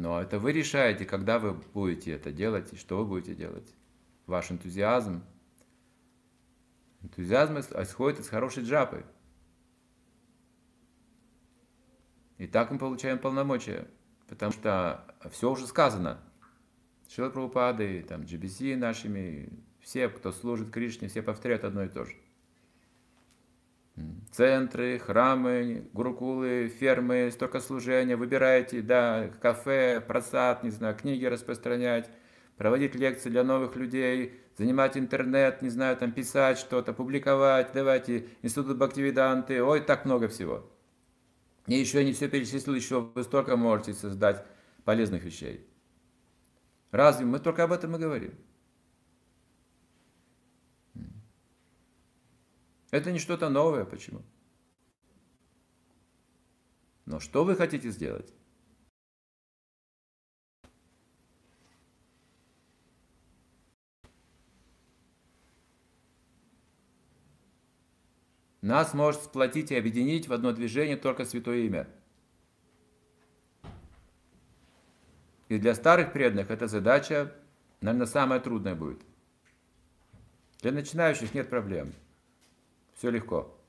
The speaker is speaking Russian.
Но это вы решаете, когда вы будете это делать и что вы будете делать. Ваш энтузиазм. Энтузиазм исходит из хорошей джапы. И так мы получаем полномочия, потому что все уже сказано. Шила Прабхупады, там, GBC нашими, все, кто служит Кришне, все повторяют одно и то же. Центры, храмы, гурукулы, фермы, столько служения, выбирайте, да, кафе, просад, не знаю, книги распространять, проводить лекции для новых людей, занимать интернет, не знаю, там писать что-то, публиковать, давайте, институт Бхактивиданты, ой, так много всего. И еще не все перечислил, еще вы столько можете создать полезных вещей. Разве мы только об этом и говорим? Это не что-то новое. Почему? Но что вы хотите сделать? Нас может сплотить и объединить в одно движение только Святое Имя. И для старых преданных эта задача, наверное, самая трудная будет. Для начинающих нет проблем. Все легко.